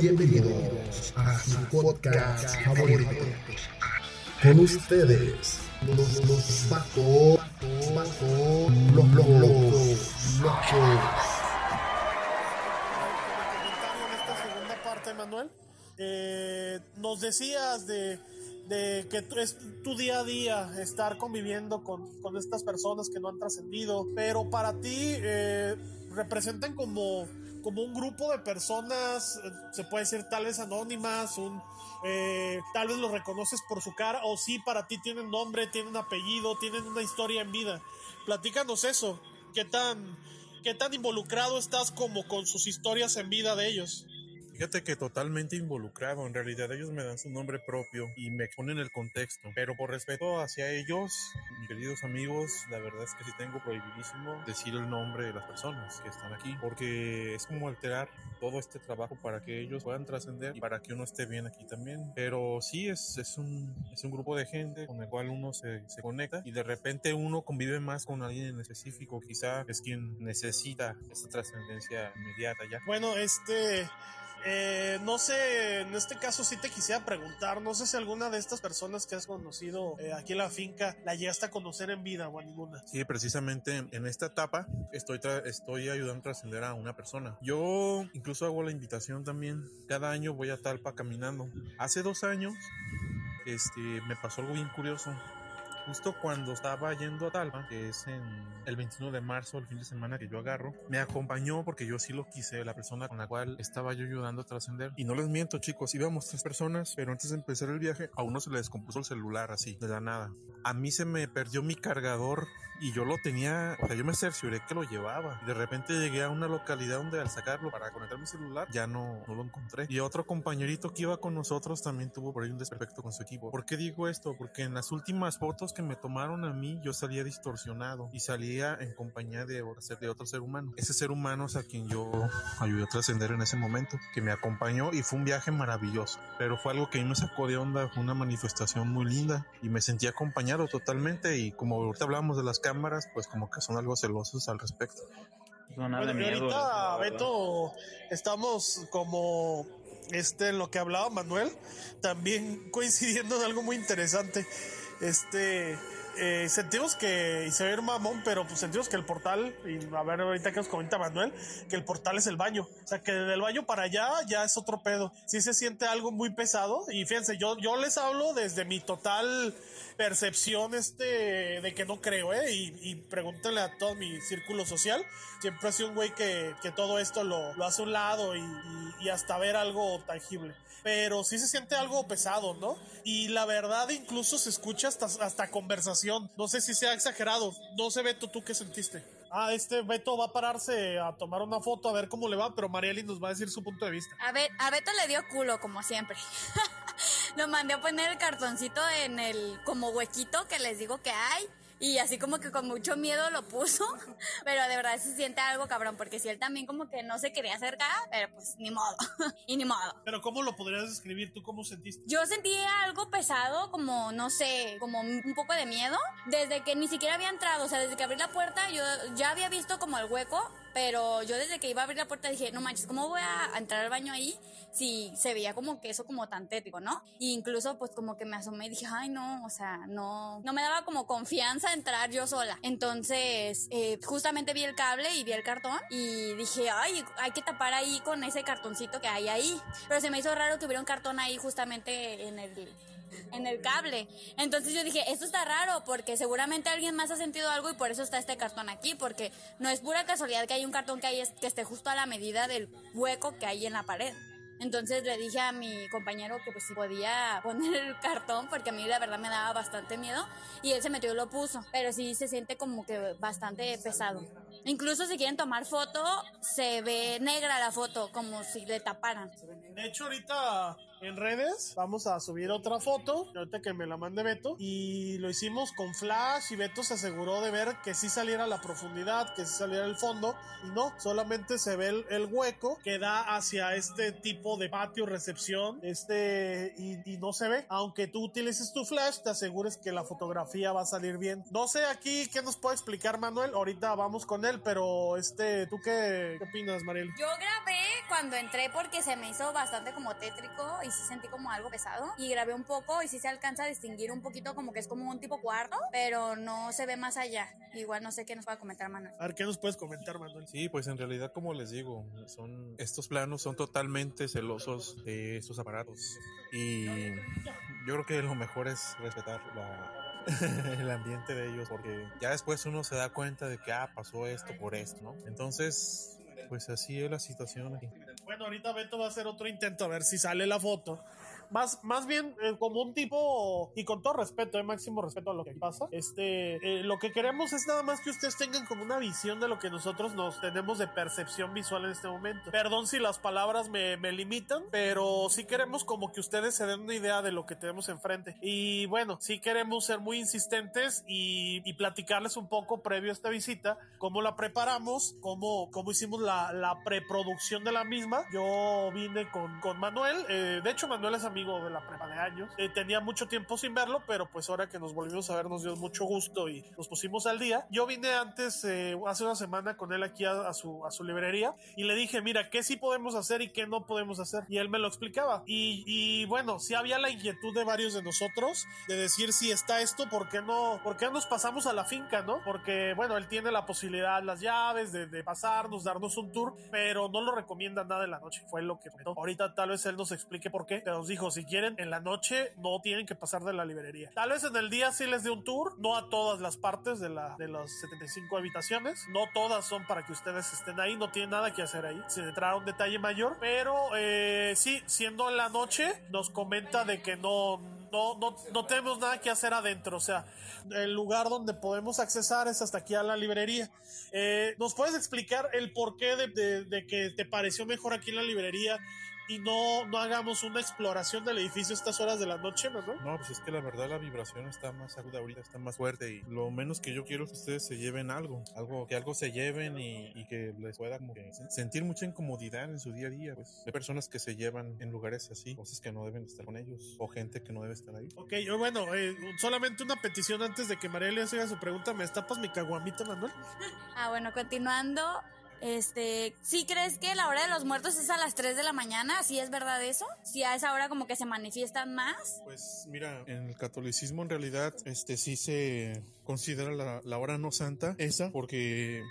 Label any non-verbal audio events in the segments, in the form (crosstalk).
Bienvenidos a su podcast favorito. Con ustedes, los, los Baco, Baco, los locos, locos. Manuel. Eh, nos decías de, de que es tu día a día estar conviviendo con, con estas personas que no han trascendido, pero para ti eh, representan como, como un grupo de personas, eh, se puede decir tal vez anónimas, un, eh, tal vez los reconoces por su cara, o sí, para ti tienen nombre, tienen apellido, tienen una historia en vida. Platícanos eso, ¿qué tan, qué tan involucrado estás como con sus historias en vida de ellos? Fíjate que totalmente involucrado, en realidad ellos me dan su nombre propio y me exponen el contexto, pero por respeto hacia ellos, mis queridos amigos, la verdad es que sí tengo prohibidísimo decir el nombre de las personas que están aquí, porque es como alterar todo este trabajo para que ellos puedan trascender y para que uno esté bien aquí también, pero sí es, es, un, es un grupo de gente con el cual uno se, se conecta y de repente uno convive más con alguien en específico, quizá es quien necesita esa trascendencia inmediata ya. Bueno, este, eh, no sé, en este caso sí te quisiera preguntar, no sé si alguna de estas personas que has conocido eh, aquí en la finca la llegaste a conocer en vida o a ninguna. Sí, precisamente en esta etapa estoy, estoy ayudando a trascender a una persona. Yo incluso hago la invitación también. Cada año voy a Talpa caminando. Hace dos años este, me pasó algo bien curioso. Justo cuando estaba yendo a Talpa, que es en el 21 de marzo, el fin de semana que yo agarro, me acompañó porque yo sí lo quise, la persona con la cual estaba yo ayudando a trascender. Y no les miento, chicos, íbamos tres personas, pero antes de empezar el viaje, a uno se le descompuso el celular así, de la nada. A mí se me perdió mi cargador y yo lo tenía, o sea, yo me cercioré que lo llevaba. Y de repente llegué a una localidad donde al sacarlo para conectar mi celular ya no, no lo encontré. Y otro compañerito que iba con nosotros también tuvo por ahí un desperfecto con su equipo. ¿Por qué digo esto? Porque en las últimas fotos que me tomaron a mí yo salía distorsionado y salía en compañía de, de otro ser humano. Ese ser humano es a quien yo ayudé a trascender en ese momento, que me acompañó y fue un viaje maravilloso. Pero fue algo que me sacó de onda, fue una manifestación muy linda y me sentí acompañado totalmente y como ahorita hablamos de las cámaras, pues como que son algo celosos al respecto. De Bueno, miedo. ahorita. Beto, estamos como este en lo que hablaba Manuel, también (laughs) coincidiendo en algo muy interesante. Este, eh, sentimos que, y se ir mamón, pero pues sentimos que el portal, y a ver ahorita que nos comenta Manuel, que el portal es el baño. O sea, que del baño para allá ya es otro pedo. Sí se siente algo muy pesado. Y fíjense, yo, yo les hablo desde mi total percepción este de que no creo, ¿eh? Y, pregúntenle a todo mi círculo social. Siempre ha sido un güey que, que todo esto lo, lo hace a un lado y hasta ver algo tangible. Pero sí se siente algo pesado, ¿no? Y la verdad incluso se escucha hasta, hasta conversación. No sé si sea exagerado. No sé, Beto, ¿tú qué sentiste? Ah, este Beto va a pararse a tomar una foto a ver cómo le va, pero Marieli nos va a decir su punto de vista. A, ver, a Beto le dio culo, como siempre. (laughs) Lo mandé a poner el cartoncito en el como huequito que les digo que hay. Y así como que con mucho miedo lo puso. (laughs) Pero de verdad se siente algo cabrón. Porque si él también como que no se quería acercar, pero pues ni modo. (laughs) y ni modo. Pero ¿cómo lo podrías describir? ¿Tú cómo sentiste? Yo sentí algo pesado, como, no sé, como un poco de miedo, desde que ni siquiera había entrado, o sea, desde que abrí la puerta, yo ya había visto como el hueco, pero yo desde que iba a abrir la puerta dije, no manches, ¿cómo voy a entrar al baño ahí si se veía como que eso como tan tétrico, ¿no? Y incluso pues como que me asomé y dije, ay no, o sea, no, no me daba como confianza entrar yo sola. Entonces, eh, justamente vi el cable y vi el cartón y dije, ay, hay que tapar ahí con ese cartoncito que hay ahí. Pero se me hizo raro que hubiera un cartón ahí justamente en el en el cable. Entonces yo dije, esto está raro porque seguramente alguien más ha sentido algo y por eso está este cartón aquí, porque no es pura casualidad que hay un cartón que, hay, que esté justo a la medida del hueco que hay en la pared. Entonces le dije a mi compañero que pues si podía poner el cartón porque a mí la verdad me daba bastante miedo y él se metió y lo puso, pero sí se siente como que bastante pesado. Incluso si quieren tomar foto, se ve negra la foto, como si le taparan. De hecho, ahorita en redes vamos a subir otra foto, ahorita que me la mande Beto, y lo hicimos con flash y Beto se aseguró de ver que sí saliera la profundidad, que sí saliera el fondo, y no, solamente se ve el, hueco que da hacia este tipo de patio recepción, este, y, y no se ve. Aunque tú utilices tu flash, te asegures que la fotografía va a salir bien. No sé aquí qué nos puede explicar Manuel, ahorita vamos con él, pero este, ¿tú qué, qué opinas, Mariel? Yo grabé cuando entré porque se me hizo bastante como tétrico y sí sentí como algo pesado. Y grabé un poco y sí se alcanza a distinguir un poquito como que es como un tipo cuarto, pero no se ve más allá. Igual no sé qué nos va a comentar Manuel. A ver, ¿qué nos puedes comentar, Manuel? Sí, pues en realidad, como les digo, son estos planos son totalmente celosos de estos aparatos. Y yo creo que lo mejor es respetar la, (laughs) el ambiente de ellos porque ya después uno se da cuenta de que ah, pasó esto por esto, ¿no? Entonces, pues así es la situación aquí. Bueno, ahorita Beto va a hacer otro intento a ver si sale la foto más, más bien eh, como un tipo, y con todo respeto, eh, máximo respeto a lo que pasa, este, eh, lo que queremos es nada más que ustedes tengan como una visión de lo que nosotros nos tenemos de percepción visual en este momento. Perdón si las palabras me, me limitan, pero sí queremos como que ustedes se den una idea de lo que tenemos enfrente. Y bueno, sí queremos ser muy insistentes y, y platicarles un poco previo a esta visita, cómo la preparamos, cómo, cómo hicimos la, la preproducción de la misma. Yo vine con, con Manuel, de hecho Manuel es amigo de la prepa de años. Eh, tenía mucho tiempo sin verlo, pero pues ahora que nos volvimos a ver nos dio mucho gusto y nos pusimos al día. Yo vine antes, eh, hace una semana con él aquí a, su, a su librería y le dije, mira, ¿qué sí podemos hacer y qué no podemos hacer? Y él me lo explicaba. Y, y bueno, sí había la inquietud de varios de nosotros de decir si está esto, ¿por qué no? ¿Por qué nos pasamos a la finca, no? Porque bueno, él tiene la posibilidad, las llaves de, de pasarnos, darnos un tour, pero no lo recomienda nada en la noche. Fue lo que comentó. Ahorita tal vez él nos explique por qué, pero nos dijo, si quieren, en la noche no tienen que pasar de la librería. Tal vez en el día sí les dé un tour, no a todas las partes de, la, de las 75 habitaciones, no todas son para que ustedes estén ahí, no tienen nada que hacer ahí, sin entrar a un detalle mayor, pero eh, sí, siendo en la noche, nos comenta de que no no, no, no, tenemos nada que hacer adentro. O sea, el lugar donde podemos accesar es hasta aquí a la librería. Eh, ¿Nos puedes explicar el porqué de, de, de, que te pareció mejor aquí en la librería y no, no hagamos una exploración del edificio a estas horas de la noche, ¿no? No, pues es que la verdad la vibración está más aguda ahorita, está más fuerte y lo menos que yo quiero es que ustedes se lleven algo, algo que algo se lleven y, y que les pueda como que sentir mucha incomodidad en su día a día. Pues hay personas que se llevan en lugares así, cosas que no deben estar con ellos o gente que no debe estar ahí. Ok, yo bueno, eh, solamente una petición antes de que María haga su pregunta, ¿me estapas mi caguamita, Manuel? Ah, bueno, continuando, este, ¿sí crees que la hora de los muertos es a las 3 de la mañana? ¿Sí es verdad eso? ¿Sí a esa hora como que se manifiestan más? Pues mira, en el catolicismo en realidad este sí se considera la, la hora no santa esa porque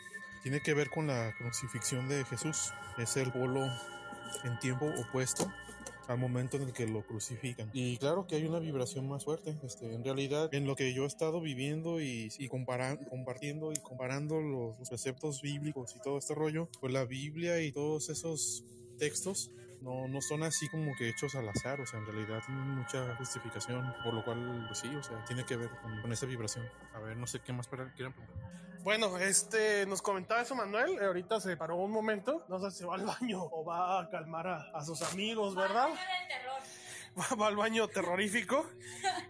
tiene que ver con la crucifixión de Jesús. Es el polo en tiempo opuesto al momento en el que lo crucifican. Y claro que hay una vibración más fuerte. Este, en realidad, en lo que yo he estado viviendo y, y comparan, compartiendo y comparando los, los preceptos bíblicos y todo este rollo, pues la Biblia y todos esos textos no, no son así como que hechos al azar, o sea, en realidad tienen mucha justificación, por lo cual, pues sí, o sea, tiene que ver con, con esa vibración. A ver, no sé qué más para, quieran preguntar. Bueno, este, nos comentaba eso Manuel, eh, ahorita se paró un momento, no sé si va al baño o va a calmar a, a sus amigos, ¿verdad? (laughs) Va, va al baño terrorífico,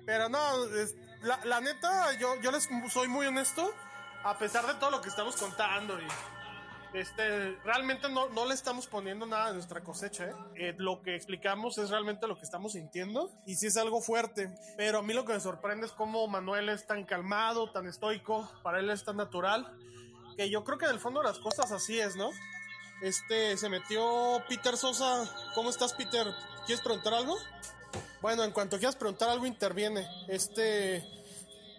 pero no, es, la, la neta, yo, yo les soy muy honesto, a pesar de todo lo que estamos contando y este, realmente no, no, le estamos poniendo nada de nuestra cosecha, ¿eh? Eh, lo que explicamos es realmente lo que estamos sintiendo y sí es algo fuerte, pero a mí lo que me sorprende es cómo Manuel es tan calmado, tan estoico, para él es tan natural, que yo creo que en el fondo de las cosas así es, ¿no? Este, se metió Peter Sosa, ¿cómo estás Peter? ¿Quieres preguntar algo? Bueno, en cuanto quieras preguntar algo, interviene. Este,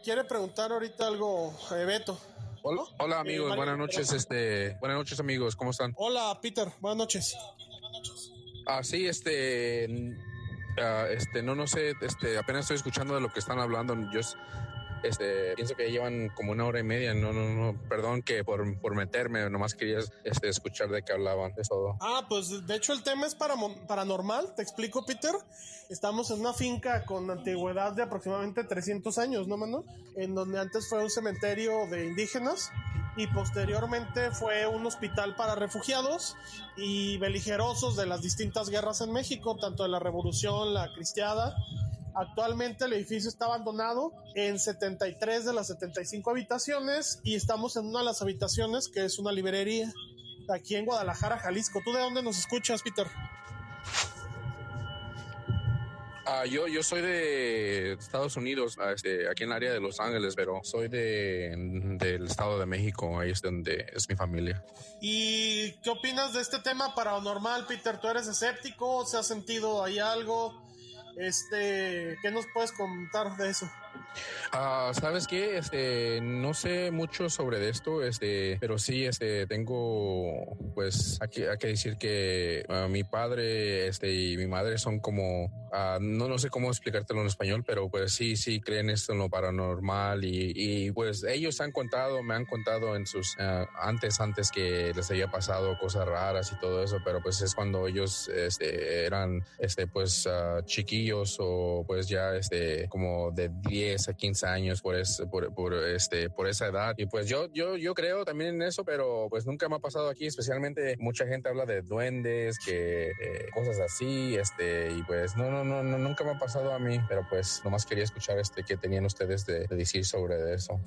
quiere preguntar ahorita algo, eh, Beto. Hola, hola amigos, eh, buenas noches, este, buenas noches amigos, ¿cómo están? Hola Peter, buenas noches. Ah, sí, este, uh, este, no, no sé, este, apenas estoy escuchando de lo que están hablando. Yo, este, pienso que llevan como una hora y media. No, no, no, perdón que por, por meterme, nomás quería este, escuchar de qué hablaban, es todo. Ah, pues de hecho el tema es para, paranormal, te explico, Peter. Estamos en una finca con antigüedad de aproximadamente 300 años, ¿no, mano? En donde antes fue un cementerio de indígenas y posteriormente fue un hospital para refugiados y beligerosos de las distintas guerras en México, tanto de la Revolución, la Cristiada. Actualmente el edificio está abandonado en 73 de las 75 habitaciones y estamos en una de las habitaciones que es una librería aquí en Guadalajara, Jalisco. ¿Tú de dónde nos escuchas, Peter? Ah, yo, yo soy de Estados Unidos, ah, este, aquí en el área de Los Ángeles, pero soy de, del Estado de México, ahí es donde es mi familia. ¿Y qué opinas de este tema paranormal, Peter? ¿Tú eres escéptico? ¿Se ha sentido ahí algo? Este, ¿qué nos puedes contar de eso? Ah, ¿Sabes qué? Este, no sé mucho sobre esto, este, pero sí, este, tengo, pues, aquí hay que decir que ah, mi padre, este, y mi madre son como, ah, no, no sé cómo explicártelo en español, pero pues sí, sí creen esto en lo paranormal y, y pues ellos han contado, me han contado en sus, antes, antes que les haya pasado cosas raras y todo eso, pero pues es cuando ellos, este, eran, este, pues, chiquillos o pues ya, este, como de 10 a 15 años por, por, por, este, por esa edad. Y pues yo, yo, yo creo también en eso, pero pues nunca me ha pasado aquí, especialmente mucha gente habla de duendes, que eh, cosas así, este, y pues no, no, no, no, nunca me ha pasado a mí, pero pues nomás quería escuchar este que tenían ustedes de, decir sobre eso.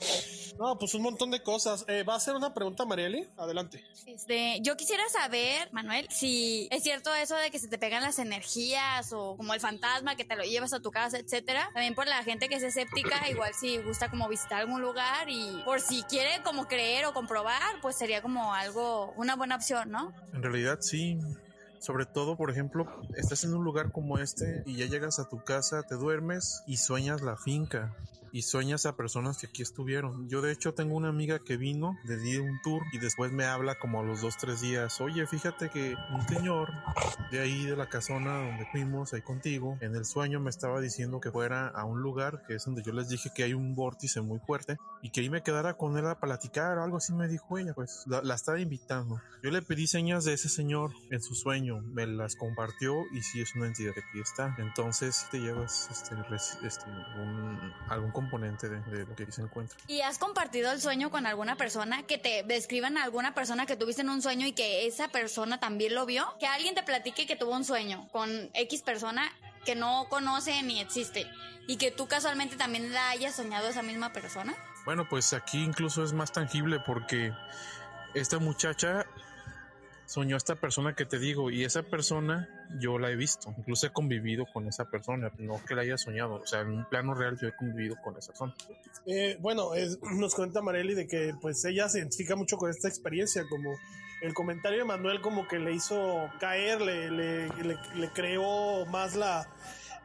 No, pues un montón de cosas. Eh, ¿Va a ser una pregunta, Marieli? Adelante. Este, yo quisiera saber, Manuel, si es cierto eso de que se te pegan las energías o como el fantasma que te lo llevas a tu casa, etcétera. También por la gente que es escéptica, igual si gusta como visitar algún lugar y por si quiere como creer o comprobar, pues sería como algo, una buena opción, ¿no? En realidad sí. Sobre todo, por ejemplo, estás en un lugar como este y ya llegas a tu casa, te duermes y sueñas la finca y sueñas a personas que aquí estuvieron. Yo de hecho tengo una amiga que vino, le di un tour y después me habla como a los dos, tres días, oye, fíjate que un señor de ahí de la casona donde fuimos ahí contigo, en el sueño me estaba diciendo que fuera a un lugar que es donde yo les dije que hay un vórtice muy fuerte y que ahí me quedara con él a platicar o algo así me dijo ella, pues la, la estaba invitando. Yo le pedí señas de ese señor en su sueño, me las compartió y sí es una entidad que aquí está. Entonces te llevas este, este un, algún componente de, lo que se encuentra. ¿Y has compartido el sueño con alguna persona que te describan a alguna persona que tuviste en un sueño y que esa persona también lo vio? Que alguien te platique que tuvo un sueño con X persona que no conoce ni existe y que tú casualmente también la hayas soñado esa misma persona? Bueno, pues aquí incluso es más tangible porque esta muchacha soñó a esta persona que te digo y esa persona yo la he visto, incluso he convivido con esa persona, no que la haya soñado, o sea, en un plano real yo he convivido con esa persona. Eh, bueno, (clears throat) nos cuenta Marely de que pues ella se identifica mucho con esta experiencia, como el comentario de Manuel como que le hizo caer, le, le, le, creó más la,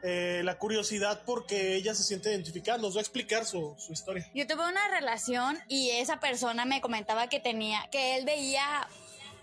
eh, la curiosidad porque ella se siente identificada. Nos va a explicar su, su, historia. Yo tuve una relación y esa persona me comentaba que tenía, que él veía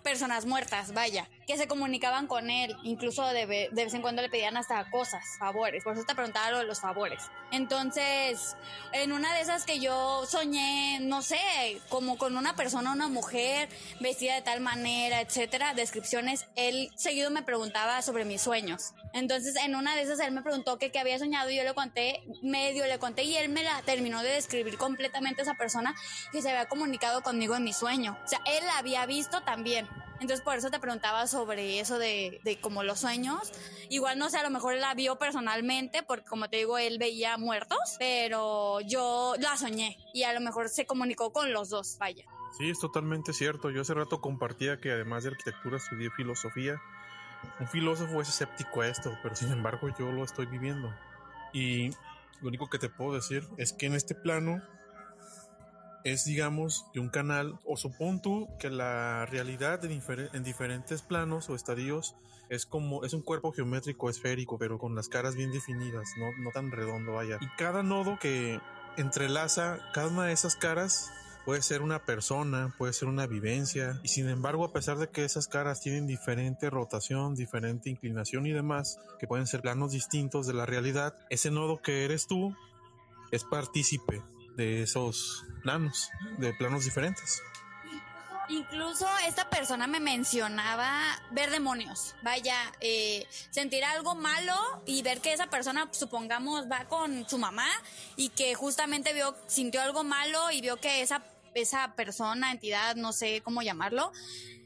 personas muertas, vaya, que se comunicaban con él, incluso de, vez en cuando le pedían hasta cosas, favores, por eso te preguntaba lo de los favores. Entonces, en una de esas que yo soñé, no sé, como con una persona, una mujer, vestida de tal manera, etcétera, descripciones, él seguido me preguntaba sobre mis sueños. Entonces, en una de esas él me preguntó qué había soñado y yo le conté, medio le conté y él me la terminó de describir completamente esa persona que se había comunicado conmigo en mi sueño. O sea, él la había visto también. Entonces por eso te preguntaba sobre eso de, de como los sueños. Igual no sé, a lo mejor él la vio personalmente, porque como te digo, él veía muertos, pero yo la soñé y a lo mejor se comunicó con los dos, vaya. Sí, es totalmente cierto. Yo hace rato compartía que además de arquitectura estudié filosofía. Un filósofo es escéptico a esto, pero sin embargo yo lo estoy viviendo. Y lo único que te puedo decir es que en este plano es, digamos, que un canal, o supón tú que la realidad en, en, diferentes planos o estadios es como, es un cuerpo geométrico esférico, pero con las caras bien definidas, no, no tan redondo, vaya. Y cada nodo que entrelaza cada una de esas caras puede ser una persona, puede ser una vivencia, y sin embargo, a pesar de que esas caras tienen diferente rotación, diferente inclinación y demás, que pueden ser planos distintos de la realidad, ese nodo que eres tú es partícipe de esos planos, de planos diferentes. Incluso esta persona me mencionaba ver demonios. Vaya, eh, sentir algo malo y ver que esa persona, supongamos, va con su mamá y que justamente vio, sintió algo malo y vio que esa, esa persona, entidad, no sé cómo llamarlo,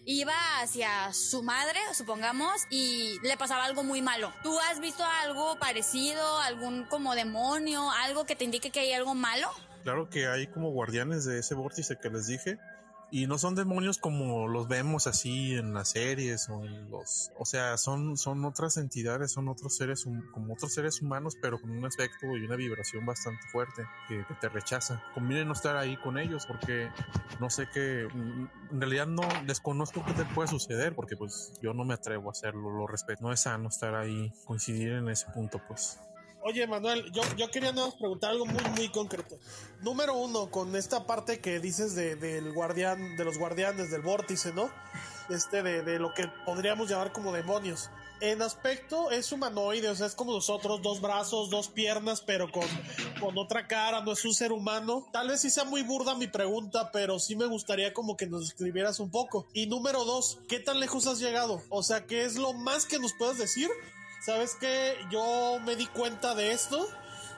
iba hacia su madre, supongamos, y le pasaba algo muy malo. ¿Tú has visto algo parecido, algún como demonio, algo que te indique que hay algo malo? Claro que hay como guardianes de ese vórtice que les dije. Y no son demonios como los vemos así en las series o en los, o sea, son, son otras entidades, son otros seres, como otros seres humanos, pero con un aspecto y una vibración bastante fuerte que, te rechaza. Conviene no estar ahí con ellos porque no sé qué, en realidad no desconozco qué te puede suceder porque pues yo no me atrevo a hacerlo, lo respeto. No es sano estar ahí, coincidir en ese punto, pues. Oye, Manuel, yo, yo quería nada preguntar algo muy, muy concreto. Número uno, con esta parte que dices de, del guardián, de los guardianes, del vórtice, ¿no? Este, de, de lo que podríamos llamar como demonios. En aspecto es humanoide, o sea, es como nosotros, dos brazos, dos piernas, pero con, con otra cara, no es un ser humano. Tal vez sí sea muy burda mi pregunta, pero sí me gustaría como que nos escribieras un poco. Y número dos, ¿qué tan lejos has llegado? O sea, ¿qué es lo más que nos puedes decir ¿Sabes qué? Yo me di cuenta de esto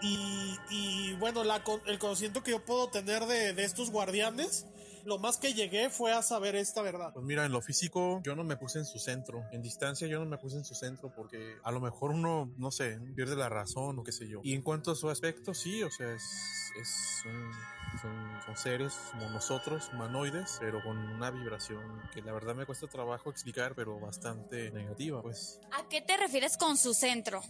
y, bueno, la, el conocimiento que yo puedo tener de, de estos guardianes lo más que llegué fue a saber esta verdad. Pues mira, en lo físico yo no me puse en su centro. En distancia yo no me puse en su centro porque a lo mejor uno, no sé, pierde la razón o qué sé yo. Y en cuanto a su aspecto, sí, o sea, es, es son, son, seres como nosotros, humanoides, pero con una vibración que la verdad me cuesta trabajo explicar, pero bastante negativa, pues. ¿A qué te refieres con su centro?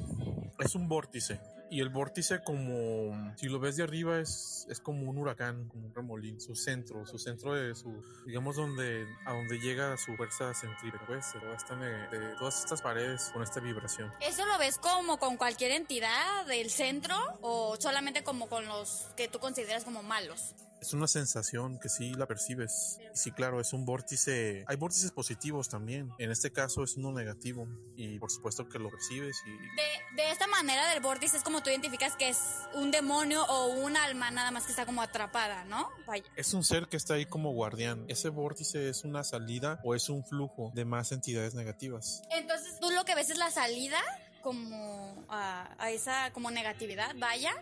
Es un vórtice. Y el vórtice como, si lo ves de arriba, es, es como un huracán, como un remolín, su centro, su centro de su, digamos, donde, a donde llega su fuerza centrípeta, pues, de, de todas estas paredes con esta vibración. ¿Eso lo ves como con cualquier entidad del centro o solamente como con los que tú consideras como malos? Es una sensación que sí la percibes. Y sí, claro, es un vórtice. Hay vórtices positivos también. En este caso es uno negativo. Y por supuesto que lo percibes. Y... De, de esta manera del vórtice es como tú identificas que es un demonio o un alma nada más que está como atrapada, ¿no? Vaya. Es un ser que está ahí como guardián. Ese vórtice es una salida o es un flujo de más entidades negativas. Entonces tú lo que ves es la salida como a, a esa como negatividad, vaya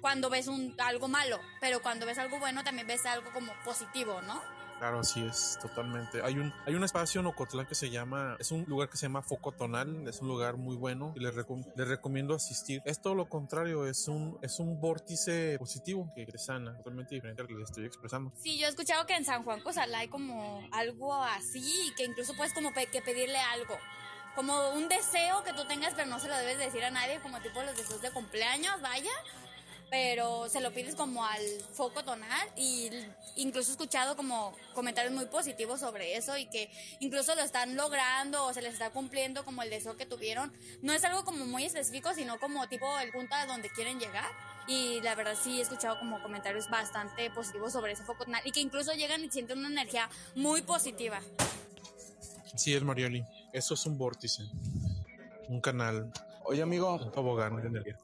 cuando ves un, algo malo, pero cuando ves algo bueno también ves algo como positivo, ¿no? Claro, así es, totalmente. Hay un, hay un espacio en Ocotlán que se llama, es un lugar que se llama Foco Tonal, es un lugar muy bueno y les, recomiendo asistir. Es todo lo contrario, es un, es un vórtice positivo que sana, totalmente diferente al que les estoy expresando. Sí, yo he escuchado que en San Juan Cosala hay como algo así, que incluso puedes como que pedirle algo como un deseo que tú tengas, pero no se lo debes decir a nadie, como tipo los deseos de cumpleaños, vaya pero se lo pides como al foco tonal y incluso he escuchado como comentarios muy positivos sobre eso y que incluso lo están logrando o se les está cumpliendo como el deseo que tuvieron. No es algo como muy específico, sino como tipo el punto a donde quieren llegar. Y la verdad sí he escuchado como comentarios bastante positivos sobre ese foco tonal y que incluso llegan y sienten una energía muy positiva. Sí, es Marioli. Eso es un vórtice. Un canal Oye, amigo.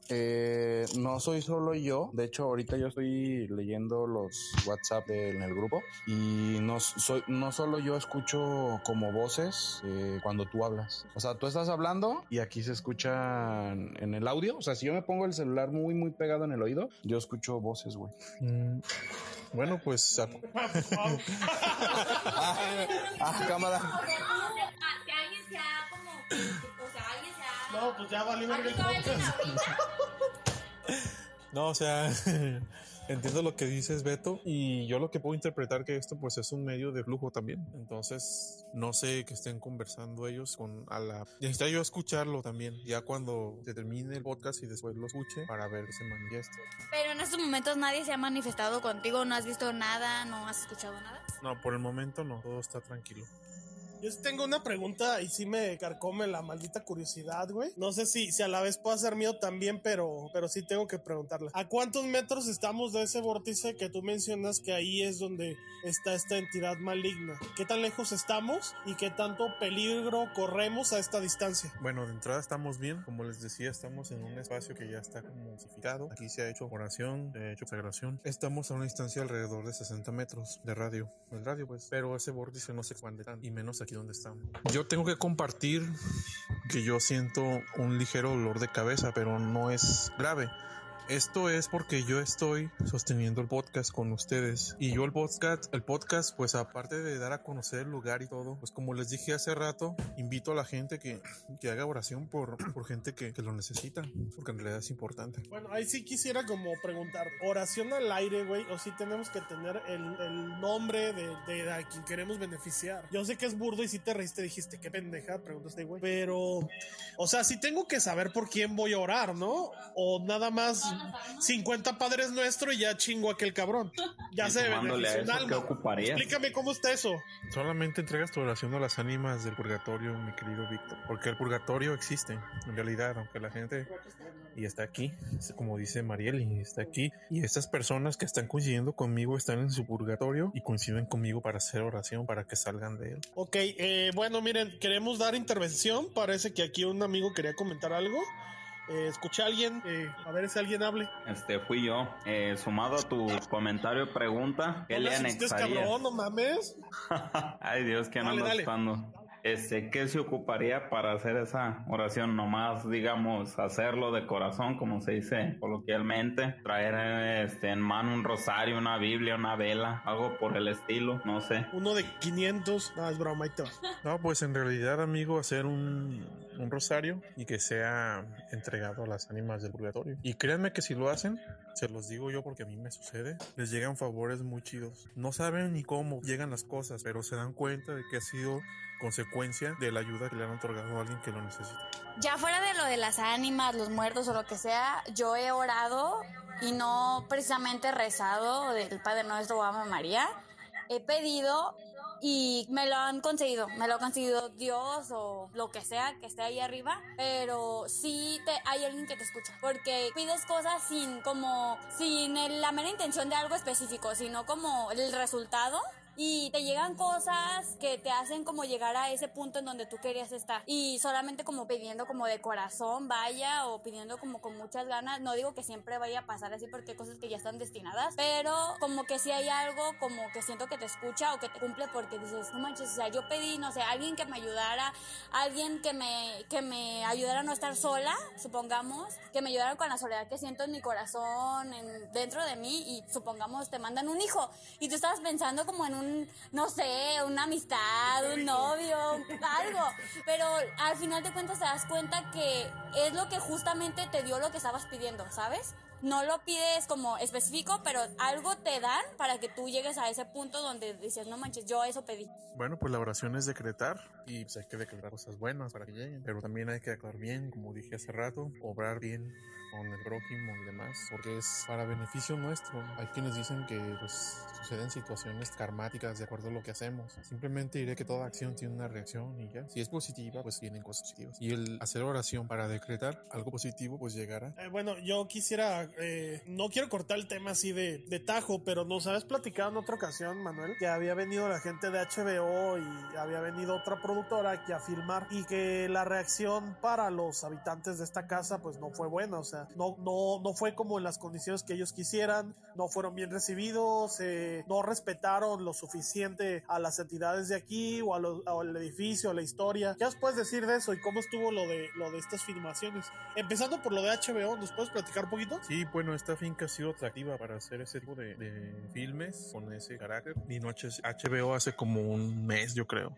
Eh, no soy solo yo. De hecho, ahorita yo estoy leyendo los WhatsApp en el grupo y no, soy, no solo yo escucho como voces eh, cuando tú hablas. O sea, tú estás hablando y aquí se escucha en el audio. O sea, si yo me pongo el celular muy, muy pegado en el oído, yo escucho voces, güey. Mm, bueno, pues. (laughs) ah, ah, cámara. (laughs) No, pues ya valió el podcast. (laughs) No, o sea, (laughs) entiendo lo que dices, Beto, y yo lo que puedo interpretar que esto pues es un medio de flujo también. Entonces, no sé que estén conversando ellos con a la... Necesitaría yo escucharlo también, ya cuando se termine el podcast y después lo escuche para ver ese manifiesto. Pero en estos momentos nadie se ha manifestado contigo, no has visto nada, no has escuchado nada. No, por el momento no, todo está tranquilo. Yo tengo una pregunta y sí me carcome la maldita curiosidad, güey. No sé si, si a la vez puede ser mío también, pero, pero sí tengo que preguntarla. ¿A cuántos metros estamos de ese vórtice que tú mencionas que ahí es donde está esta entidad maligna? ¿Qué tan lejos estamos y qué tanto peligro corremos a esta distancia? Bueno, de entrada estamos bien. Como les decía, estamos en un espacio que ya está como osificado. Aquí se ha hecho oración, se hecho sagración. Estamos a una distancia alrededor de 60 metros de radio. El radio, pues. Pero ese vórtice no se expande tanto, y menos aquí Yo tengo que compartir que yo siento un ligero dolor de cabeza, pero no es grave. Esto es porque yo estoy sosteniendo el podcast con ustedes y yo el podcast, el podcast, pues aparte de dar a conocer el lugar y todo, pues como les dije hace rato, invito a la gente que, que haga oración por, por gente que, que, lo necesita, porque en realidad es importante. Bueno, ahí sí quisiera como preguntar, oración al aire, güey, o si tenemos que tener el, el nombre de, de, a quien queremos beneficiar. Yo sé que es burdo y si te reíste, dijiste, qué pendeja, preguntaste, güey, pero, o sea, si tengo que saber por quién voy a orar, ¿no? O nada más 50 padres nuestros y ya chingo a aquel cabrón. Ya se benefició un alma. Explícame cómo está eso. Solamente entregas tu oración a las ánimas del purgatorio, mi querido Víctor, porque el purgatorio existe, en realidad, aunque la gente y está aquí, como dice Marieli, está aquí y estas personas que están coincidiendo conmigo están en su purgatorio y coinciden conmigo para hacer oración para que salgan de él. Ok, eh, bueno, miren, queremos dar intervención. Parece que aquí un amigo quería comentar algo. Eh, escuché a alguien, eh, a ver si alguien hable. Este fui yo. Eh, sumado a tu comentario, pregunta, ¿qué ¿No le anexarías? cabrón, no mames. (laughs) Ay Dios, que no Dale, ando dale. Este, ¿qué se ocuparía para hacer esa oración? Nomás, digamos, hacerlo de corazón, como se dice coloquialmente. Traer este, en mano un rosario, una Biblia, una vela, algo por el estilo, no sé. Uno de 500. No, es broma. No, pues en realidad, amigo, hacer un, un rosario y que sea entregado a las ánimas del purgatorio. Y créanme que si lo hacen, se los digo yo porque a mí me sucede, les llegan favores muy chidos. No saben ni cómo llegan las cosas, pero se dan cuenta de que ha sido consecuencia de la ayuda que le han otorgado a alguien que lo necesita. Ya fuera de lo de las ánimas, los muertos o lo que sea, yo he orado y no precisamente rezado del Padre Nuestro o Ave María. He pedido y me lo han conseguido. Me lo ha conseguido Dios o lo que sea que esté ahí arriba. Pero sí te, hay alguien que te escucha. Porque pides cosas sin como, sin el- la mera intención de algo específico, sino como el resultado y te llegan cosas que te hacen como llegar a ese punto en donde tú querías estar. Y solamente como pidiendo como de corazón vaya o pidiendo como con muchas ganas no digo que siempre vaya a pasar así porque hay cosas que ya están destinadas pero como que si hay algo como que siento que te escucha o que te cumple porque dices no manches o sea yo pedí no sé alguien que me ayudara alguien que me que me ayudara a no estar sola supongamos que me ayudara con la soledad que siento en mi corazón en, dentro de mí y supongamos te mandan un hijo y tú estabas pensando como en un no sé una amistad un novio algo. Pero al final de cuentas te das cuenta que es lo que justamente te dio lo que estabas pidiendo sabes no lo pides como específico, pero algo te dan para que tú llegues a ese punto donde dices, no manches, yo eso pedí. Bueno, pues la oración es decretar y pues hay que declarar cosas buenas para que lleguen, pero también hay que actuar bien, como dije hace rato, obrar bien con el prójimo y demás, porque es para beneficio nuestro. Hay quienes dicen que pues suceden situaciones karmáticas de acuerdo a lo que hacemos. Simplemente diré que toda acción tiene una reacción y ya. Si es positiva, pues vienen cosas positivas. Y el hacer oración para decretar algo positivo, pues llegará. Eh, bueno, yo quisiera, eh, no quiero cortar el tema así de, de tajo, pero nos habías platicado en otra ocasión, Manuel, que había venido la gente de HBO y había venido otra productora aquí a filmar y que la reacción para los habitantes de esta casa pues no fue buena, o sea, no, no, no fue como en las condiciones que ellos quisieran, no fueron bien recibidos, eh, no respetaron lo suficiente a las entidades de aquí o, al edificio, a la historia. ¿Qué nos puedes decir de eso y cómo estuvo lo de, lo de estas filmaciones? Empezando por lo de HBO, ¿nos puedes platicar un poquito? Sí, bueno, esta finca ha sido atractiva para hacer ese tipo de, filmes con ese carácter. Vino H- HBO hace como un mes, yo creo.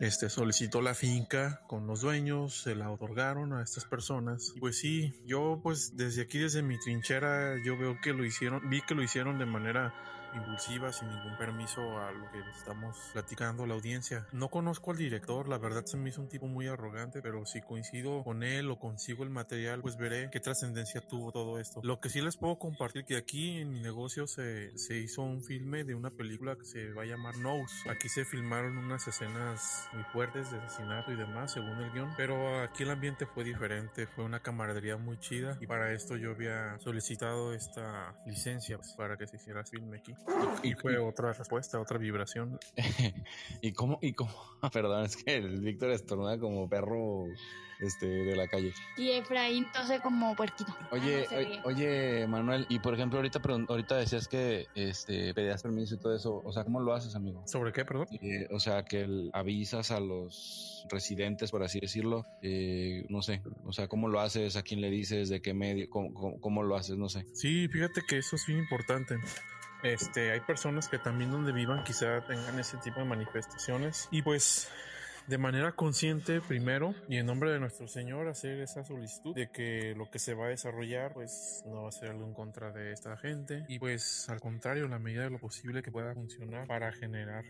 Este solicitó la finca con los dueños, se la otorgaron a estas personas. Y pues sí, yo pues desde aquí, desde mi trinchera, yo veo que lo hicieron, vi que lo hicieron de manera impulsiva, sin ningún permiso a lo que estamos platicando la audiencia. No conozco al director, la verdad se me hizo un tipo muy arrogante, pero si coincido con él o consigo el material, pues veré qué trascendencia tuvo todo esto. Lo que sí les puedo compartir que aquí en mi negocio se, se hizo un filme de una película que se va a llamar Nose. Aquí se filmaron unas escenas muy fuertes de asesinato y demás, según el guion, pero aquí el ambiente fue diferente, fue una camaradería muy chida y para esto yo había solicitado esta licencia pues, para que se hiciera filme aquí. Y fue otra respuesta, otra vibración. (laughs) ¿Y cómo? ¿Y cómo? (laughs) Perdón, es que el Víctor estornuda como perro este, de la calle. Y Efraín tose como puerquito. Oye, oye, Manuel, y por ejemplo, ahorita ahorita decías que este pedías permiso y todo eso. O sea, ¿cómo lo haces, amigo? ¿Sobre qué, perdón? Eh, o sea, que avisas a los residentes, por así decirlo. Eh, no sé. O sea, ¿cómo lo haces? ¿A quién le dices? ¿De qué medio? ¿Cómo, cómo lo haces? No sé. Sí, fíjate que eso es bien importante. Este, hay personas que también donde vivan quizá tengan ese tipo de manifestaciones. Y pues de manera consciente primero y en nombre de nuestro Señor hacer esa solicitud de que lo que se va a desarrollar pues no va a ser algo en contra de esta gente y pues al contrario la medida de lo posible que pueda funcionar para generar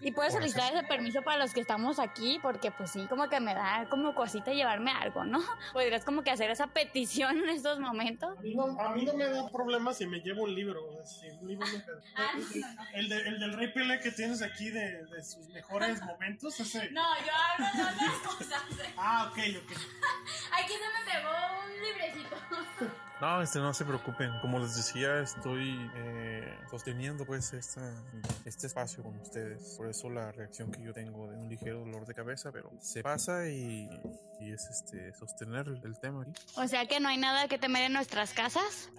y puedes solicitar ese permiso para los que estamos aquí porque pues sí como que me da como cosita llevarme algo ¿no? (laughs) podrías como que hacer esa petición en estos momentos a mí no, me da problema si me llevo un libro, ah, (laughs) el, el, del Rey Pele que tienes aquí de, de sus mejores (laughs) momentos ese no yo hablo de otras cosas. Ah, ok, ok. (laughs) Aquí se me pegó un librecito. (laughs) No, este, no se preocupen. Como les decía, estoy eh, sosteniendo pues esta, este espacio con ustedes. Por eso la reacción que yo tengo de un ligero dolor de cabeza, pero se pasa y, y es este sostener el tema aquí. O sea que no hay nada que temer en nuestras casas.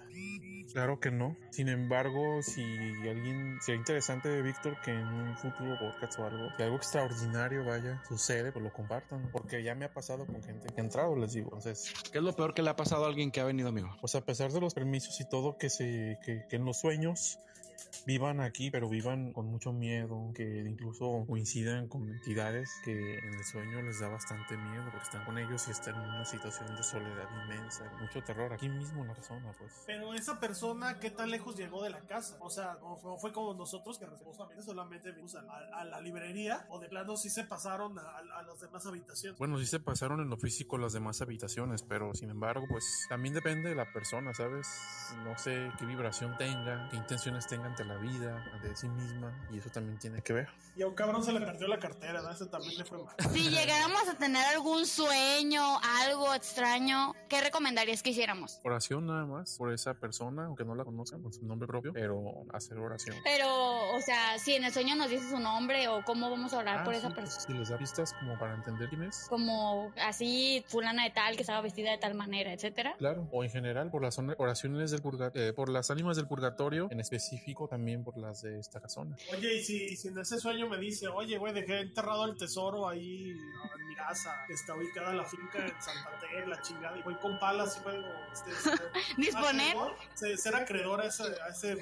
Claro que no. Sin embargo, si alguien sería interesante, Víctor, que en un futuro podcast o algo, que algo extraordinario vaya, sucede, pues lo compartan. Porque ya me ha pasado con gente que ha entrado, les digo. Entonces, ¿qué es lo peor que le ha pasado a alguien que ha venido, amigo? Pues a pesar de los permisos y todo, que se, que, que en los sueños vivan aquí, pero vivan con mucho miedo, que incluso coincidan con entidades que en el sueño les da bastante miedo porque están con ellos y están en una situación de soledad inmensa, mucho terror aquí mismo en la zona, pues. Pero esa persona, ¿qué tan lejos llegó de la casa? O sea, no fue, como nosotros que responsablemente solamente vimos a, a, la librería o de plano sí se pasaron a, a, las demás habitaciones. Bueno, sí se pasaron en lo físico las demás habitaciones, pero sin embargo, pues también depende de la persona, ¿sabes? No sé qué vibración tenga, qué intenciones tenga ante la vida, de sí misma, y eso también tiene que ver. Y a un cabrón se le perdió la cartera, ¿no? Ese también le fue mal. Si llegáramos a tener algún sueño, algo extraño, ¿qué recomendarías que hiciéramos? Oración nada más, por esa persona, aunque no la conozcan con su nombre propio, pero hacer oración. Pero, o sea, si en el sueño nos dice su nombre o cómo vamos a orar ah, por esa pues, persona. Si les da pistas como para entender quién es. Como así, fulana de tal, que estaba vestida de tal manera, etcétera. Claro, o en general por las oraciones del purgatorio, eh, por las ánimas del purgatorio, en específico también por las de esta casona. Oye, y si, si en ese sueño me dice, oye, güey, dejé enterrado el tesoro ahí en mi casa, está ubicada la finca en Santa Fe, la chingada, y voy con palas y puedo este, (laughs) disponer. ¿Ser acreedor a ese, a ese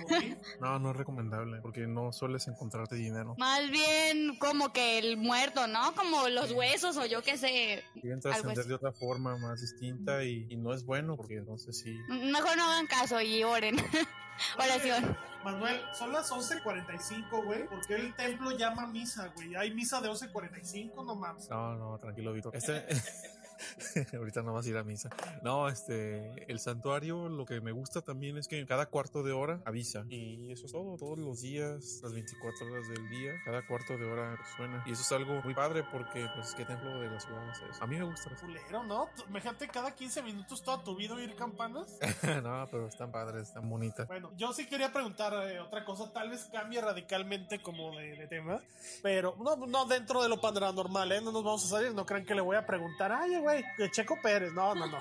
No, no es recomendable, porque no sueles encontrarte dinero. Más bien como que el muerto, ¿no? Como los huesos o yo qué sé. Quieren trascender de otra forma más distinta y, y no es bueno, porque entonces sí. Mejor no hagan caso y oren. (laughs) Oración. Manuel, son las 11.45, güey. ¿Por qué el templo llama misa, güey? Hay misa de 11.45, no mames. No, no, tranquilo, Víctor. Este... (laughs) (laughs) Ahorita no vas a ir a misa. No, este, el santuario lo que me gusta también es que cada cuarto de hora avisa. Y eso es todo, todos los días, las 24 horas del día, cada cuarto de hora suena. Y eso es algo muy padre porque, pues, qué templo de la ciudad es A mí me gusta. Fulero, ¿no? Imagínate cada 15 minutos toda tu vida oír campanas. (laughs) no, pero están padres, están bonitas. Bueno, yo sí quería preguntar eh, otra cosa, tal vez cambie radicalmente como de, tema, pero no, no dentro de lo paranormal, ¿eh? No nos vamos a salir, no crean que le voy a preguntar, ay, güey, Checo Pérez. No, no, no.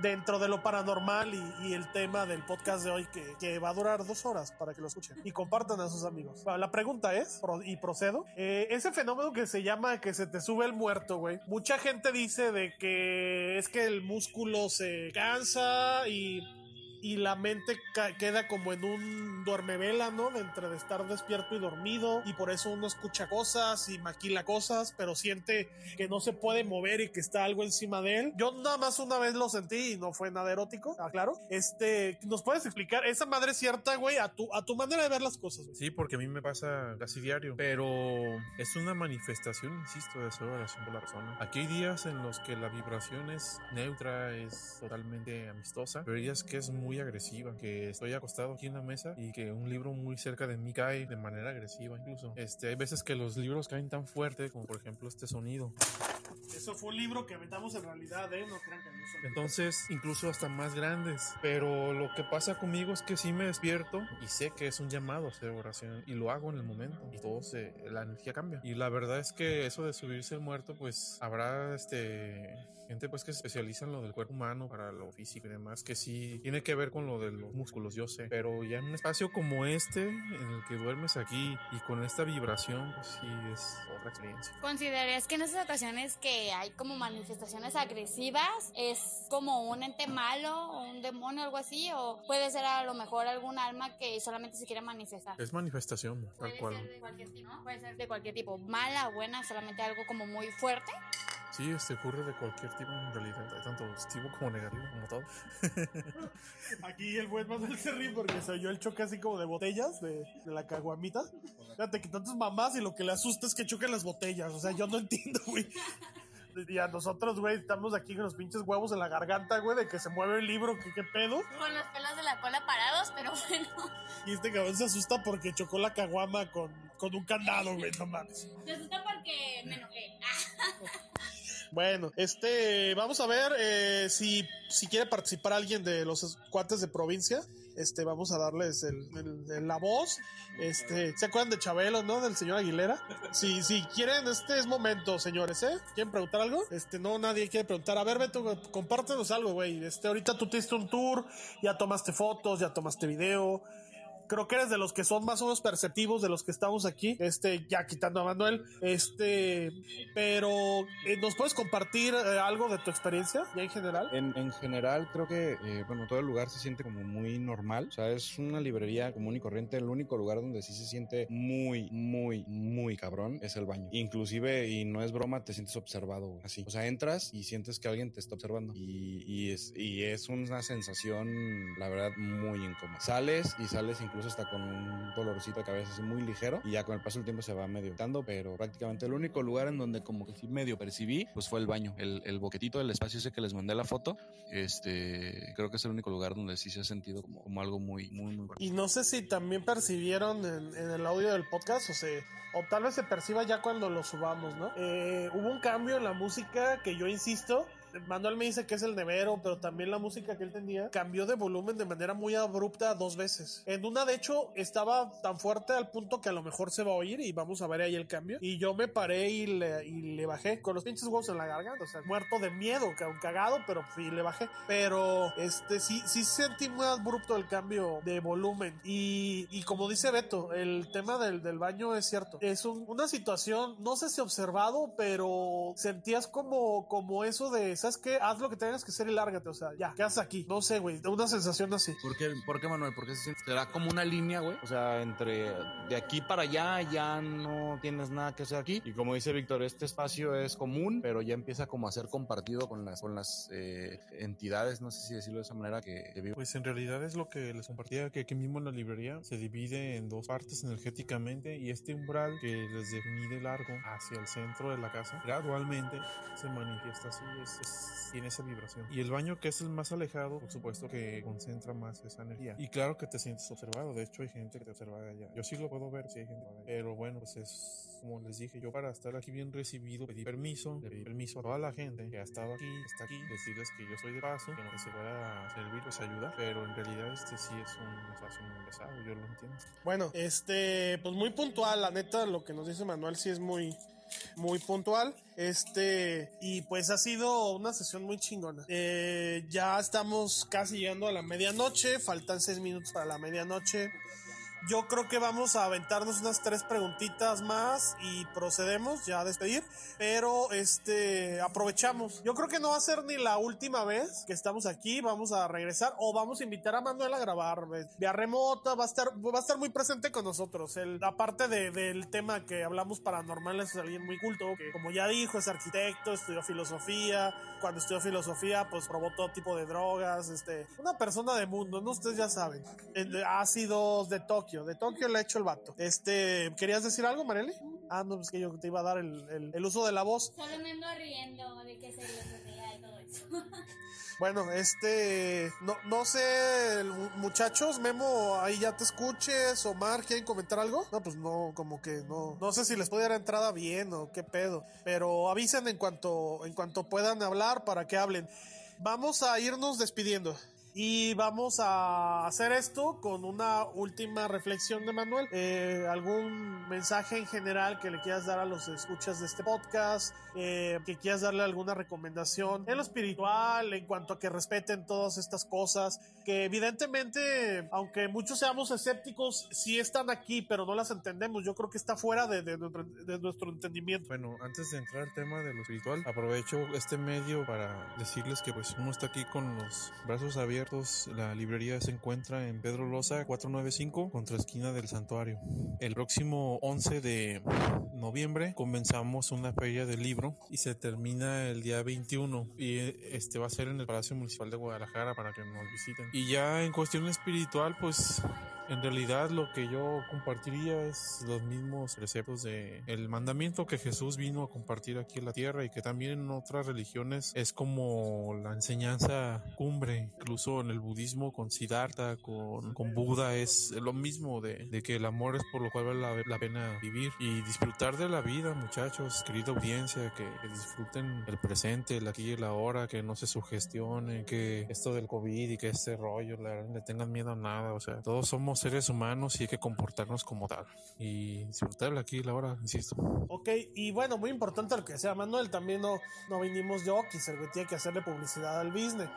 Dentro de lo paranormal y, el tema del podcast de hoy, que, va a durar dos horas para que lo escuchen y compartan a sus amigos. la pregunta es, y procedo, eh, ese fenómeno que se llama que se te sube el muerto, güey. Mucha gente dice de que es que el músculo se cansa y y la mente queda como en un duermevela, ¿no? Entre de estar despierto y dormido y por eso uno escucha cosas y maquila cosas, pero siente que no se puede mover y que está algo encima de él. Yo nada más una vez lo sentí y no fue nada erótico, ah, claro. Este, ¿nos puedes explicar? Esa madre cierta, güey, a tu, a tu manera de ver las cosas. Sí, porque a mí me pasa casi diario, pero es una manifestación, insisto, de esa oración por la persona. Aquí hay días en los que la vibración es neutra, es totalmente amistosa, pero hay días que es muy muy agresiva, que estoy acostado aquí en la mesa y que un libro muy cerca de mí cae de manera agresiva incluso. Este, hay veces que los libros caen tan fuerte como por ejemplo este sonido. Eso fue un libro que aventamos en realidad, ¿eh? No crean que no son. Entonces, incluso hasta más grandes. Pero lo que pasa conmigo es que sí me despierto y sé que es un llamado a hacer oración y lo hago en el momento y todo se, la energía cambia. Y la verdad es que eso de subirse el muerto, pues habrá este gente pues que se especializa en lo del cuerpo humano para lo físico y demás, que sí tiene que ver con lo de los músculos, yo sé. Pero ya en un espacio como este, en el que duermes aquí y con esta vibración, pues sí es otra experiencia. ¿Considerarías que en esas ocasiones que hay como manifestaciones agresivas es como un ente malo o un demonio o algo así? ¿O puede ser a lo mejor algún alma que solamente se quiere manifestar? Es manifestación, tal Puede cual. ser de cualquier tipo, ¿no? Puede ser de cualquier tipo, mala, buena, solamente algo como muy fuerte. Sí, este ocurre de cualquier tipo en realidad, tanto positivo como negativo, como todo. (laughs) Aquí el buen Manuel se ríe porque se oyó el choque así como de botellas de, de la caguamita. Fíjate que tantas mamás y lo que le asusta es que choquen las botellas. O sea, yo no entiendo, güey. Y a nosotros, güey, estamos aquí con los pinches huevos en la garganta, güey, de que se mueve el libro, que qué pedo. Con los pelos de la cola parados, pero bueno. Y este cabrón se asusta porque chocó la caguama con, con un candado, güey, no mames. Se asusta porque me enojé. (laughs) Bueno, este, vamos a ver eh, si, si quiere participar alguien de los cuates de provincia. Este, vamos a darles el, el- el- la voz. Este, ¿se acuerdan de Chabelo, no? Del señor Aguilera. Si, si quieren, este es momento, señores, ¿eh? ¿Quieren preguntar algo? Este, no, nadie quiere preguntar. A ver, Beto, compártenos algo, güey. Este, ahorita tú te un tour, ya tomaste fotos, ya tomaste video. Creo que eres de los que son más o menos perceptivos de los que estamos aquí. Este, ya quitando a Manuel. Este, pero eh, ¿nos puedes compartir eh, algo de tu experiencia ya en general? En, en general, creo que, eh, bueno, todo el lugar se siente como muy normal. O sea, es una librería común y corriente. El único lugar donde sí se siente muy, muy, muy cabrón es el baño. Inclusive, y no es broma, te sientes observado así. O sea, entras y sientes que alguien te está observando. Y, y es, y es una sensación, la verdad, muy incómoda. Sales y sales incluso hasta con un dolorcito de cabeza así muy ligero. Y ya con el paso del tiempo se va medio quitando, pero prácticamente el único lugar en donde como que sí medio percibí, pues fue el baño. El, el boquetito del espacio ese que les mandé la foto este, creo que es el único lugar donde sí se ha sentido como, como algo muy, muy, muy Y no sé si también percibieron en, en el audio del podcast, o sea, o tal vez se perciba ya cuando lo subamos, ¿no? Eh, hubo un cambio en la música que yo insisto. Manuel me dice que es el nevero, pero también la música que él tenía cambió de volumen de manera muy abrupta dos veces. En una, de hecho, estaba tan fuerte al punto que a lo mejor se va a oír y vamos a ver ahí el cambio. Y yo me paré y le, bajé con los pinches huevos en la garganta, o sea, muerto de miedo, ca- cagado, pero le bajé. Pero este sí, sí sentí muy abrupto el cambio de volumen. Y, como dice Beto, el tema del, baño es cierto. Es un- una situación, no sé si observado, pero sentías como, como eso de, ¿sabes qué? Haz lo que tengas que hacer y lárgate, o sea, ya, ¿qué haces aquí? No sé, güey, una sensación así. ¿Por qué, por qué, Manuel? Porque se siente- será como una línea, güey. O sea, entre de aquí para allá ya no tienes nada que hacer aquí. Y como dice Víctor, este espacio es común, pero ya empieza como a ser compartido con las, con las eh, entidades, no sé si decirlo de esa manera, que, que viven. Pues en realidad es lo que les compartía, que aquí mismo en la librería se divide en dos partes energéticamente y este umbral que les mide largo hacia el centro de la casa, gradualmente se manifiesta así, es- es- tiene esa vibración. Y el baño que es el más alejado, por supuesto que concentra más esa energía. Y claro que te sientes observado, de hecho hay gente que te observa allá. Yo sí lo puedo ver, sí hay gente. Pero bueno, pues es como les dije, yo para estar aquí bien recibido pedí permiso, le pedí permiso a toda la gente que ha estado aquí, está aquí, decirles que yo soy de paso, que lo que se pueda servir pues ayuda, pero en realidad este sí es un espacio muy pesado, yo lo entiendo. Bueno, este, pues muy puntual, la neta, lo que nos dice Manuel sí es muy, muy puntual. Este, y pues ha sido una sesión muy chingona. Eh, ya estamos casi llegando a la medianoche, faltan seis minutos para la medianoche. Yo creo que vamos a aventarnos unas tres preguntitas más y procedemos ya a despedir. Pero este aprovechamos. Yo creo que no va a ser ni la última vez que estamos aquí. Vamos a regresar o vamos a invitar a Manuel a grabar vía remota. Va a estar, va a estar muy presente con nosotros. El, aparte de- del tema que hablamos paranormal, es alguien muy culto que, como ya dijo, es arquitecto, estudió filosofía. Cuando estudió filosofía, pues probó todo tipo de drogas. Este, una persona de mundo, ¿no? Ustedes ya saben. Ácidos de Tokio. De Tokio le ha hecho el vato. Este, ¿querías decir algo, Marely? Ah, no, pues que yo te iba a dar el, el- el uso de la voz. Solo me ando riendo de que se ría y todo eso. (laughs) Bueno, este, no, no sé, muchachos, Memo, ahí ya te escuches, Omar, ¿quieren comentar algo? No, pues no, como que no, no sé si les puede dar entrada bien o qué pedo, pero avisen en cuanto, en cuanto puedan hablar para que hablen. Vamos a irnos despidiendo. Y vamos a hacer esto con una última reflexión de Manuel. Eh, ¿Algún mensaje en general que le quieras dar a los escuchas de este podcast? Eh, que quieras darle alguna recomendación en lo espiritual, en cuanto a que respeten todas estas cosas, que evidentemente, aunque muchos seamos escépticos, sí están aquí, pero no las entendemos. Yo creo que está fuera de, de, de nuestro entendimiento. Bueno, antes de entrar al tema de lo espiritual, aprovecho este medio para decirles que pues uno está aquí con los brazos abiertos la librería se encuentra en Pedro Loza 495 contra esquina del santuario. El próximo 11 de noviembre comenzamos una feria del libro y se termina el día 21 y este va a ser en el Palacio Municipal de Guadalajara para que nos visiten. Y ya en cuestión espiritual pues en realidad lo que yo compartiría es los mismos preceptos de el mandamiento que Jesús vino a compartir aquí en la tierra y que también en otras religiones es como la enseñanza cumbre, incluso en el budismo con Siddhartha, con, con Buda, es lo mismo de, de, que el amor es por lo cual vale la, pena vivir y disfrutar de la vida, muchachos, querida audiencia, que, disfruten el presente, el aquí y el ahora, que no se sugestionen, que esto del COVID y que este rollo, la verdad, le tengan miedo a nada, o sea, todos somos seres humanos y hay que comportarnos como tal y disfrutar aquí la ahora, insisto. Ok, y bueno, muy importante lo que decía Manuel, también no, no vinimos yo, quise tiene que hacerle publicidad al business.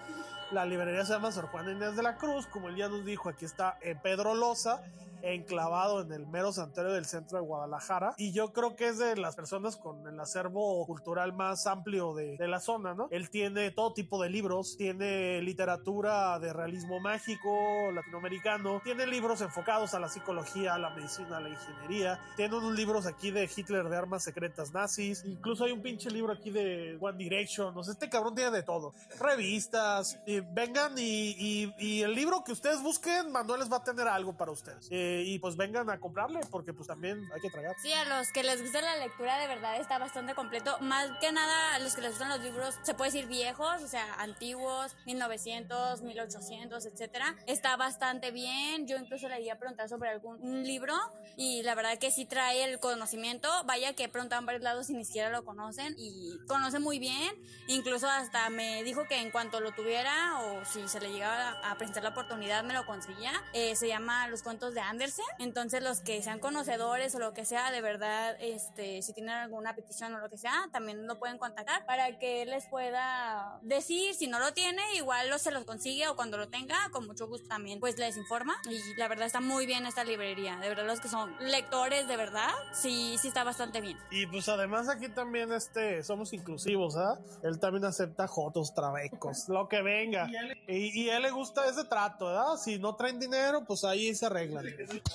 La librería se llama Sor Juan Inés de la Cruz, como él ya nos dijo, aquí está en Pedro Loza enclavado en el mero santuario del centro de Guadalajara. Y yo creo que es de las personas con el acervo cultural más amplio de, de, la zona, ¿no? Él tiene todo tipo de libros, tiene literatura de realismo mágico latinoamericano, tiene libros enfocados a la psicología, a la medicina, a la ingeniería, tiene unos libros aquí de Hitler de armas secretas nazis, incluso hay un pinche libro aquí de One Direction, no sé, este cabrón tiene de todo, revistas, y vengan y, y, el libro que ustedes busquen, Manuel les va a tener algo para ustedes. Eh, y pues vengan a comprarle porque pues también hay que tragar. Sí, a los que les gusta la lectura de verdad está bastante completo. Más que nada a los que les gustan los libros, se puede decir viejos, o sea, antiguos, 1900, 1800, etcétera. Está bastante bien. Yo incluso le iba a preguntar sobre algún libro y la verdad que sí trae el conocimiento. Vaya que preguntaban varios lados y ni siquiera lo conocen y conoce muy bien. Incluso hasta me dijo que en cuanto lo tuviera o si se le llegaba a presentar la oportunidad me lo conseguía. Eh, se llama Los cuentos de Anne entonces los que sean conocedores o lo que sea, de verdad, este, si tienen alguna petición o lo que sea, también lo pueden contactar para que les pueda decir si no lo tiene, igual lo, se los consigue o cuando lo tenga, con mucho gusto también, pues les informa. Y la verdad está muy bien esta librería. De verdad los que son lectores de verdad, sí, sí está bastante bien. Y pues además aquí también este, somos inclusivos, ¿ah? Él también acepta jotos, trabecos, lo que venga. Y, él le gusta ese trato, ¿verdad? Si no traen dinero, pues ahí se arreglan.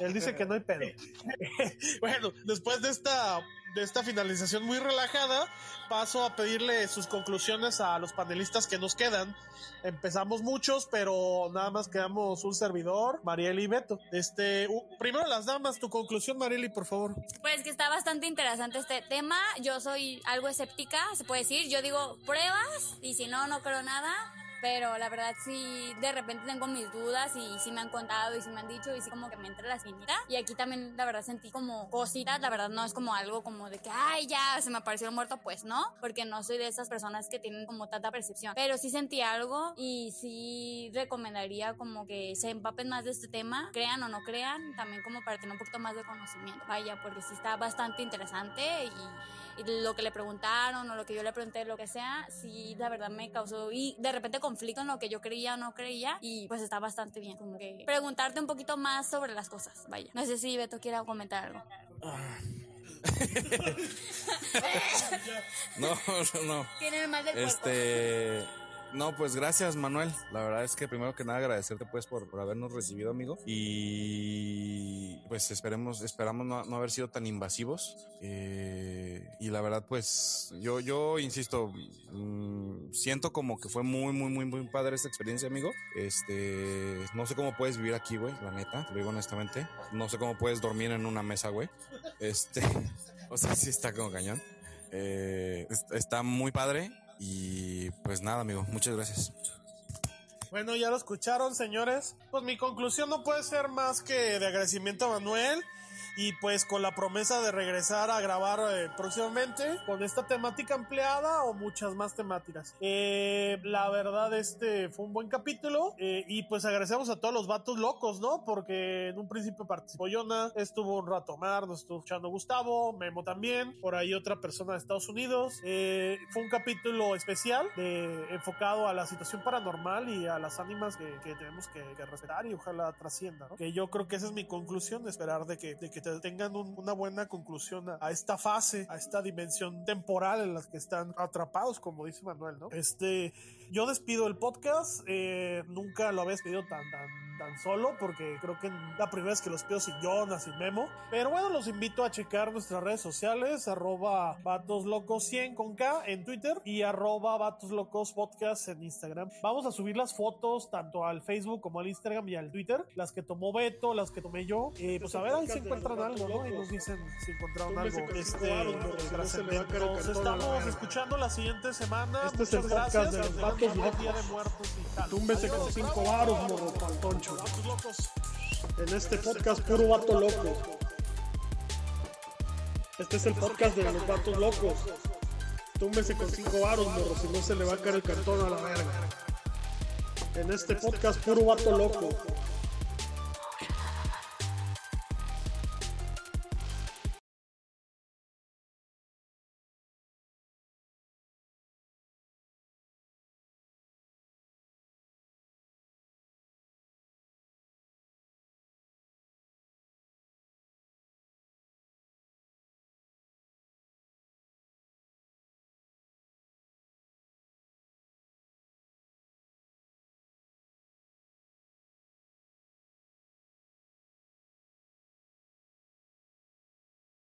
Él dice que no hay pedo. (laughs) bueno, después de esta, de esta finalización muy relajada, paso a pedirle sus conclusiones a los panelistas que nos quedan. Empezamos muchos, pero nada más quedamos un servidor, Marieli y Beto. Este, primero las damas, tu conclusión, Marieli, por favor. Pues que está bastante interesante este tema. Yo soy algo escéptica, se puede decir. Yo digo pruebas y si no, no creo nada pero la verdad sí, de repente tengo mis dudas y sí me han contado y sí me han dicho y sí como que me entra la espinita. Y aquí también la verdad sentí como cositas, la verdad no es como algo como de que, ay, ya, se me apareció el muerto, pues no, porque no soy de esas personas que tienen como tanta percepción, pero sí sentí algo y sí recomendaría como que se empapen más de este tema, crean o no crean, también como para tener un poquito más de conocimiento, vaya, porque sí está bastante interesante y, y lo que le preguntaron o lo que yo le pregunté, lo que sea, sí, la verdad me causó y de repente con conflicto en lo que yo creía o no creía y pues está bastante bien como que preguntarte un poquito más sobre las cosas, vaya. No sé si Beto quiera comentar algo. (laughs) (laughs) no, no, no. Tiene más del Este no, pues gracias Manuel. La verdad es que primero que nada agradecerte pues por, por habernos recibido amigo y pues esperemos, esperamos no, haber sido tan invasivos eh, y la verdad pues yo, yo insisto, mm, siento como que fue muy, muy, muy, muy padre esta experiencia amigo. Este, no sé cómo puedes vivir aquí, güey, la neta, te lo digo honestamente. No sé cómo puedes dormir en una mesa, güey. Este, (laughs) o sea, sí está como cañón. Eh, está muy padre y pues nada, amigo, muchas gracias. Bueno, ya lo escucharon, señores. Pues mi conclusión no puede ser más que de agradecimiento a Manuel y pues con la promesa de regresar a grabar eh, próximamente con esta temática ampliada o muchas más temáticas. Eh, la verdad, este fue un buen capítulo eh, y pues agradecemos a todos los vatos locos, ¿no? Porque en un principio participó Yona, estuvo un rato Mar, nos estuvo escuchando Gustavo, Memo también, por ahí otra persona de Estados Unidos. fue un capítulo especial de, enfocado a la situación paranormal y a las ánimas que, tenemos que, respetar y ojalá trascienda, ¿no? Que yo creo que esa es mi conclusión, esperar de que, de que tengan una buena conclusión a, esta fase, a esta dimensión temporal en la que están atrapados, como dice Manuel, ¿no? Este, yo despido el podcast, eh, nunca lo había despedido tan, tan tan solo porque creo que la primera vez que los pido sin Jonas, sin Memo. Pero bueno, los invito a checar nuestras redes sociales, arroba locos 100 con K en Twitter y arroba locos podcast en Instagram. Vamos a subir las fotos tanto al Facebook como al Instagram y al Twitter, las que tomó Beto, las que tomé yo. Eh, pues a ver, ahí se encuentran algo, ¿no? Y nos dicen si encontraron algo. Este, nos estamos escuchando la siguiente semana. Este Muchas es el gracias. de los vatos locos. Túmbese con cinco varos, morro, En este podcast puro vato loco. Este es el podcast de los vatos locos. Túmbese con cinco varos, morro, si no se le va a caer el cartón a la verga. En este podcast puro vato loco.